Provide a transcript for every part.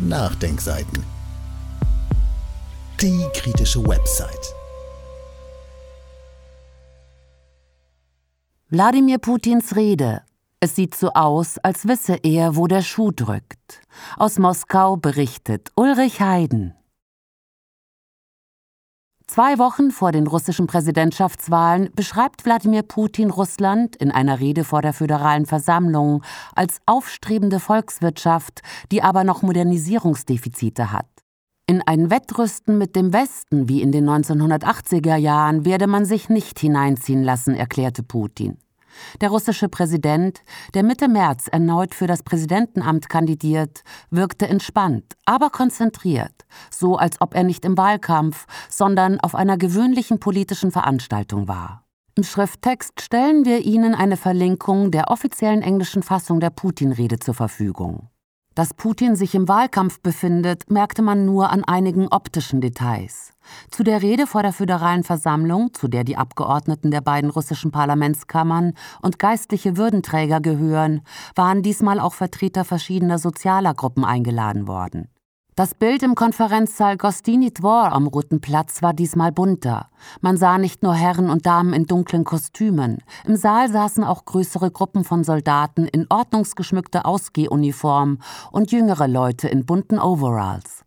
Nachdenkseiten. Die kritische Website. Wladimir Putins Rede. Es sieht so aus, als wisse er, wo der Schuh drückt. Aus Moskau berichtet Ulrich Heiden. Zwei Wochen vor den russischen Präsidentschaftswahlen beschreibt Wladimir Putin Russland in einer Rede vor der Föderalen Versammlung als aufstrebende Volkswirtschaft, die aber noch Modernisierungsdefizite hat. In ein Wettrüsten mit dem Westen wie in den 1980er Jahren werde man sich nicht hineinziehen lassen, erklärte Putin. Der russische Präsident, der Mitte März erneut für das Präsidentenamt kandidiert, wirkte entspannt, aber konzentriert, so als ob er nicht im Wahlkampf, sondern auf einer gewöhnlichen politischen Veranstaltung war. Im Schrifttext stellen wir Ihnen eine Verlinkung der offiziellen englischen Fassung der Putin-Rede zur Verfügung. Dass Putin sich im Wahlkampf befindet, merkte man nur an einigen optischen Details. Zu der Rede vor der Föderalen Versammlung, zu der die Abgeordneten der beiden russischen Parlamentskammern und geistliche Würdenträger gehören, waren diesmal auch Vertreter verschiedener sozialer Gruppen eingeladen worden. Das Bild im Konferenzsaal Gostini Dvor am Roten Platz war diesmal bunter. Man sah nicht nur Herren und Damen in dunklen Kostümen. Im Saal saßen auch größere Gruppen von Soldaten in ordnungsgeschmückter Ausgehuniform und jüngere Leute in bunten Overalls.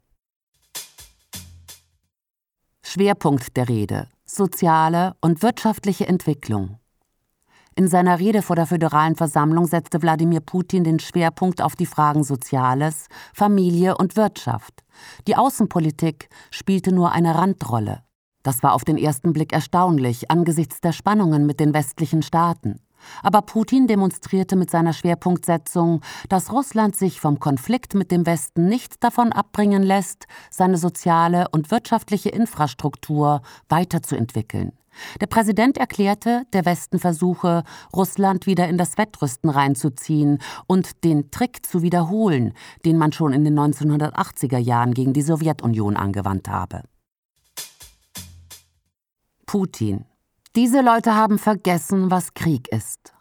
Schwerpunkt der Rede: soziale und wirtschaftliche Entwicklung. In seiner Rede vor der Föderalen Versammlung setzte Wladimir Putin den Schwerpunkt auf die Fragen Soziales, Familie und Wirtschaft. Die Außenpolitik spielte nur eine Randrolle. Das war auf den ersten Blick erstaunlich angesichts der Spannungen mit den westlichen Staaten. Aber Putin demonstrierte mit seiner Schwerpunktsetzung, dass Russland sich vom Konflikt mit dem Westen nicht davon abbringen lässt, seine soziale und wirtschaftliche Infrastruktur weiterzuentwickeln. Der Präsident erklärte, der Westen versuche, Russland wieder in das Wettrüsten reinzuziehen und den Trick zu wiederholen, den man schon in den 1980er Jahren gegen die Sowjetunion angewandt habe. Putin. Diese Leute haben vergessen, was Krieg ist.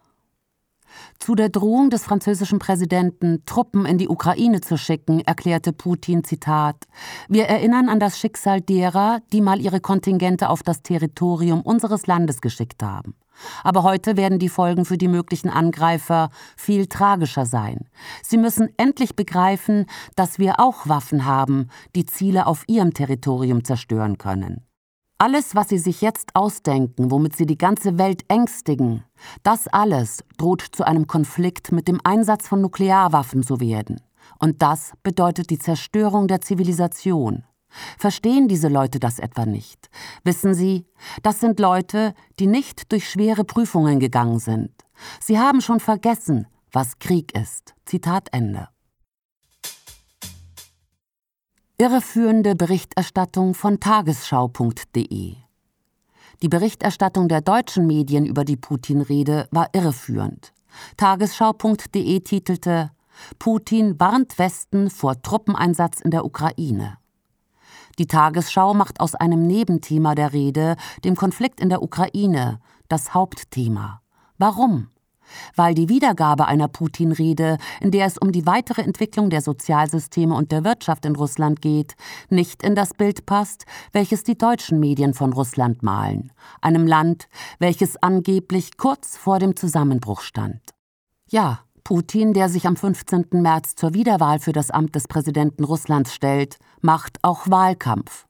Zu der Drohung des französischen Präsidenten, Truppen in die Ukraine zu schicken, erklärte Putin Zitat Wir erinnern an das Schicksal derer, die mal ihre Kontingente auf das Territorium unseres Landes geschickt haben. Aber heute werden die Folgen für die möglichen Angreifer viel tragischer sein. Sie müssen endlich begreifen, dass wir auch Waffen haben, die Ziele auf ihrem Territorium zerstören können. Alles, was sie sich jetzt ausdenken, womit sie die ganze Welt ängstigen, das alles droht zu einem Konflikt mit dem Einsatz von Nuklearwaffen zu werden. Und das bedeutet die Zerstörung der Zivilisation. Verstehen diese Leute das etwa nicht? Wissen Sie, das sind Leute, die nicht durch schwere Prüfungen gegangen sind. Sie haben schon vergessen, was Krieg ist. Zitat Ende. Irreführende Berichterstattung von tagesschau.de Die Berichterstattung der deutschen Medien über die Putin-Rede war irreführend. Tagesschau.de titelte Putin warnt Westen vor Truppeneinsatz in der Ukraine. Die Tagesschau macht aus einem Nebenthema der Rede, dem Konflikt in der Ukraine, das Hauptthema. Warum? Weil die Wiedergabe einer Putin-Rede, in der es um die weitere Entwicklung der Sozialsysteme und der Wirtschaft in Russland geht, nicht in das Bild passt, welches die deutschen Medien von Russland malen, einem Land, welches angeblich kurz vor dem Zusammenbruch stand. Ja, Putin, der sich am 15. März zur Wiederwahl für das Amt des Präsidenten Russlands stellt, macht auch Wahlkampf.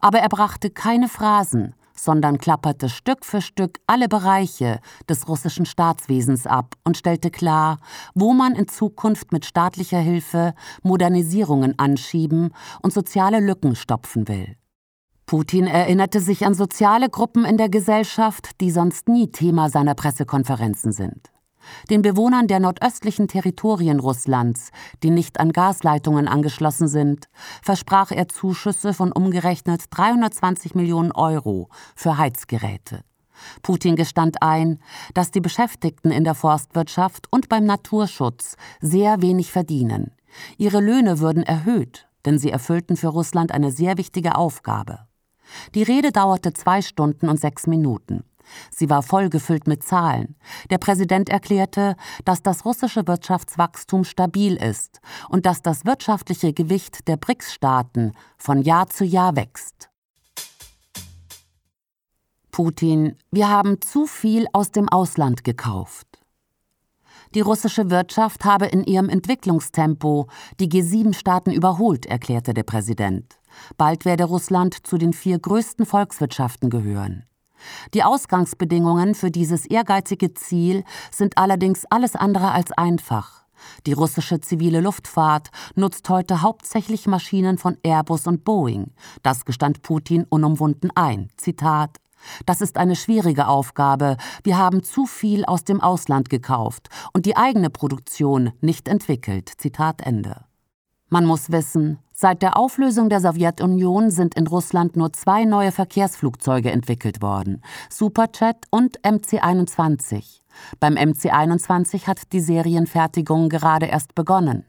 Aber er brachte keine Phrasen, sondern klapperte Stück für Stück alle Bereiche des russischen Staatswesens ab und stellte klar, wo man in Zukunft mit staatlicher Hilfe Modernisierungen anschieben und soziale Lücken stopfen will. Putin erinnerte sich an soziale Gruppen in der Gesellschaft, die sonst nie Thema seiner Pressekonferenzen sind den Bewohnern der nordöstlichen Territorien Russlands, die nicht an Gasleitungen angeschlossen sind, versprach er Zuschüsse von umgerechnet 320 Millionen Euro für Heizgeräte. Putin gestand ein, dass die Beschäftigten in der Forstwirtschaft und beim Naturschutz sehr wenig verdienen. Ihre Löhne würden erhöht, denn sie erfüllten für Russland eine sehr wichtige Aufgabe. Die Rede dauerte zwei Stunden und sechs Minuten. Sie war vollgefüllt mit Zahlen. Der Präsident erklärte, dass das russische Wirtschaftswachstum stabil ist und dass das wirtschaftliche Gewicht der BRICS-Staaten von Jahr zu Jahr wächst. Putin, wir haben zu viel aus dem Ausland gekauft. Die russische Wirtschaft habe in ihrem Entwicklungstempo die G7-Staaten überholt, erklärte der Präsident. Bald werde Russland zu den vier größten Volkswirtschaften gehören. Die Ausgangsbedingungen für dieses ehrgeizige Ziel sind allerdings alles andere als einfach. Die russische zivile Luftfahrt nutzt heute hauptsächlich Maschinen von Airbus und Boeing. Das gestand Putin unumwunden ein. Zitat das ist eine schwierige Aufgabe. Wir haben zu viel aus dem Ausland gekauft und die eigene Produktion nicht entwickelt. Zitat Ende. Man muss wissen, seit der Auflösung der Sowjetunion sind in Russland nur zwei neue Verkehrsflugzeuge entwickelt worden: Superjet und MC-21. Beim MC-21 hat die Serienfertigung gerade erst begonnen.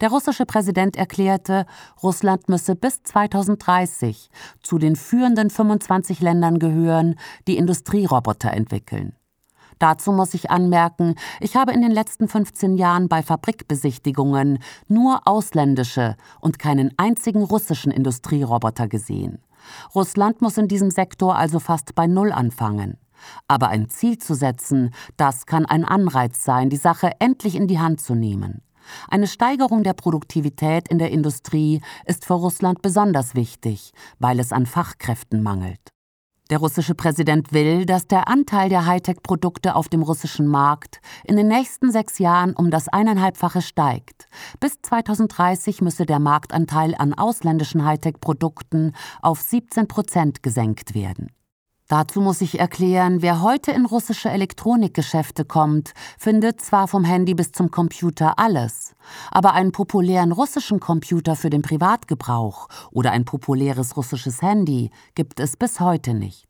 Der russische Präsident erklärte, Russland müsse bis 2030 zu den führenden 25 Ländern gehören, die Industrieroboter entwickeln. Dazu muss ich anmerken, ich habe in den letzten 15 Jahren bei Fabrikbesichtigungen nur ausländische und keinen einzigen russischen Industrieroboter gesehen. Russland muss in diesem Sektor also fast bei Null anfangen. Aber ein Ziel zu setzen, das kann ein Anreiz sein, die Sache endlich in die Hand zu nehmen. Eine Steigerung der Produktivität in der Industrie ist für Russland besonders wichtig, weil es an Fachkräften mangelt. Der russische Präsident will, dass der Anteil der Hightech-Produkte auf dem russischen Markt in den nächsten sechs Jahren um das eineinhalbfache steigt. Bis 2030 müsse der Marktanteil an ausländischen Hightech-Produkten auf 17 Prozent gesenkt werden. Dazu muss ich erklären, wer heute in russische Elektronikgeschäfte kommt, findet zwar vom Handy bis zum Computer alles, aber einen populären russischen Computer für den Privatgebrauch oder ein populäres russisches Handy gibt es bis heute nicht.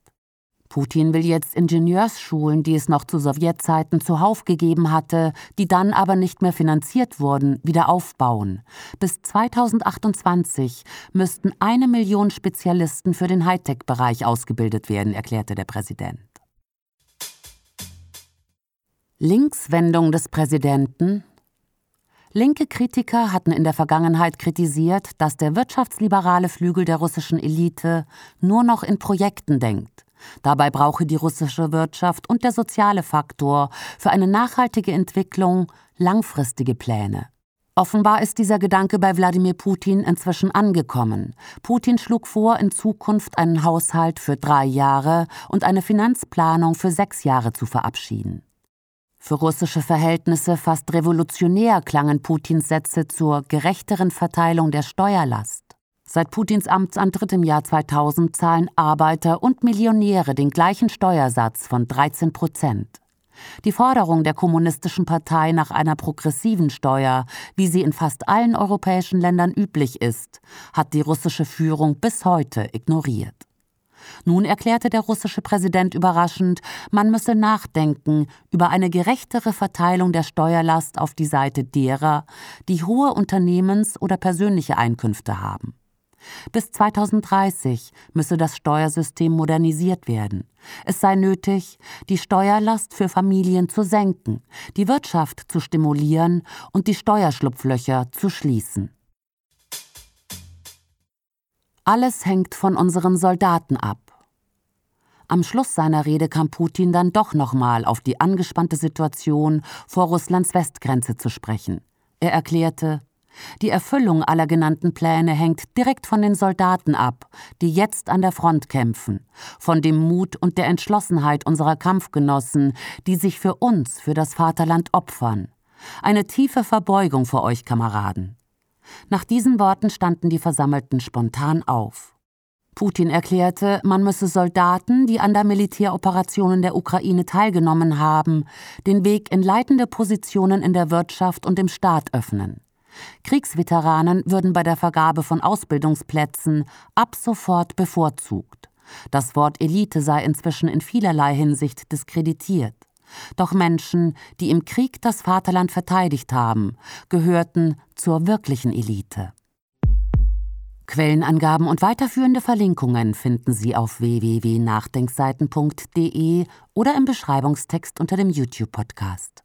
Putin will jetzt Ingenieursschulen, die es noch zu Sowjetzeiten zuhauf gegeben hatte, die dann aber nicht mehr finanziert wurden, wieder aufbauen. Bis 2028 müssten eine Million Spezialisten für den Hightech-Bereich ausgebildet werden, erklärte der Präsident. Linkswendung des Präsidenten Linke Kritiker hatten in der Vergangenheit kritisiert, dass der wirtschaftsliberale Flügel der russischen Elite nur noch in Projekten denkt. Dabei brauche die russische Wirtschaft und der soziale Faktor für eine nachhaltige Entwicklung langfristige Pläne. Offenbar ist dieser Gedanke bei Wladimir Putin inzwischen angekommen. Putin schlug vor, in Zukunft einen Haushalt für drei Jahre und eine Finanzplanung für sechs Jahre zu verabschieden. Für russische Verhältnisse fast revolutionär klangen Putins Sätze zur gerechteren Verteilung der Steuerlast. Seit Putins Amtsantritt im Jahr 2000 zahlen Arbeiter und Millionäre den gleichen Steuersatz von 13 Prozent. Die Forderung der Kommunistischen Partei nach einer progressiven Steuer, wie sie in fast allen europäischen Ländern üblich ist, hat die russische Führung bis heute ignoriert. Nun erklärte der russische Präsident überraschend, man müsse nachdenken über eine gerechtere Verteilung der Steuerlast auf die Seite derer, die hohe Unternehmens- oder persönliche Einkünfte haben. Bis 2030 müsse das Steuersystem modernisiert werden. Es sei nötig, die Steuerlast für Familien zu senken, die Wirtschaft zu stimulieren und die Steuerschlupflöcher zu schließen. Alles hängt von unseren Soldaten ab. Am Schluss seiner Rede kam Putin dann doch nochmal auf die angespannte Situation vor Russlands Westgrenze zu sprechen. Er erklärte, die Erfüllung aller genannten Pläne hängt direkt von den Soldaten ab, die jetzt an der Front kämpfen, von dem Mut und der Entschlossenheit unserer Kampfgenossen, die sich für uns, für das Vaterland opfern. Eine tiefe Verbeugung vor euch, Kameraden. Nach diesen Worten standen die Versammelten spontan auf. Putin erklärte, man müsse Soldaten, die an der Militäroperation der Ukraine teilgenommen haben, den Weg in leitende Positionen in der Wirtschaft und im Staat öffnen. Kriegsveteranen würden bei der Vergabe von Ausbildungsplätzen ab sofort bevorzugt. Das Wort Elite sei inzwischen in vielerlei Hinsicht diskreditiert. Doch Menschen, die im Krieg das Vaterland verteidigt haben, gehörten zur wirklichen Elite. Quellenangaben und weiterführende Verlinkungen finden Sie auf www.nachdenkseiten.de oder im Beschreibungstext unter dem YouTube-Podcast.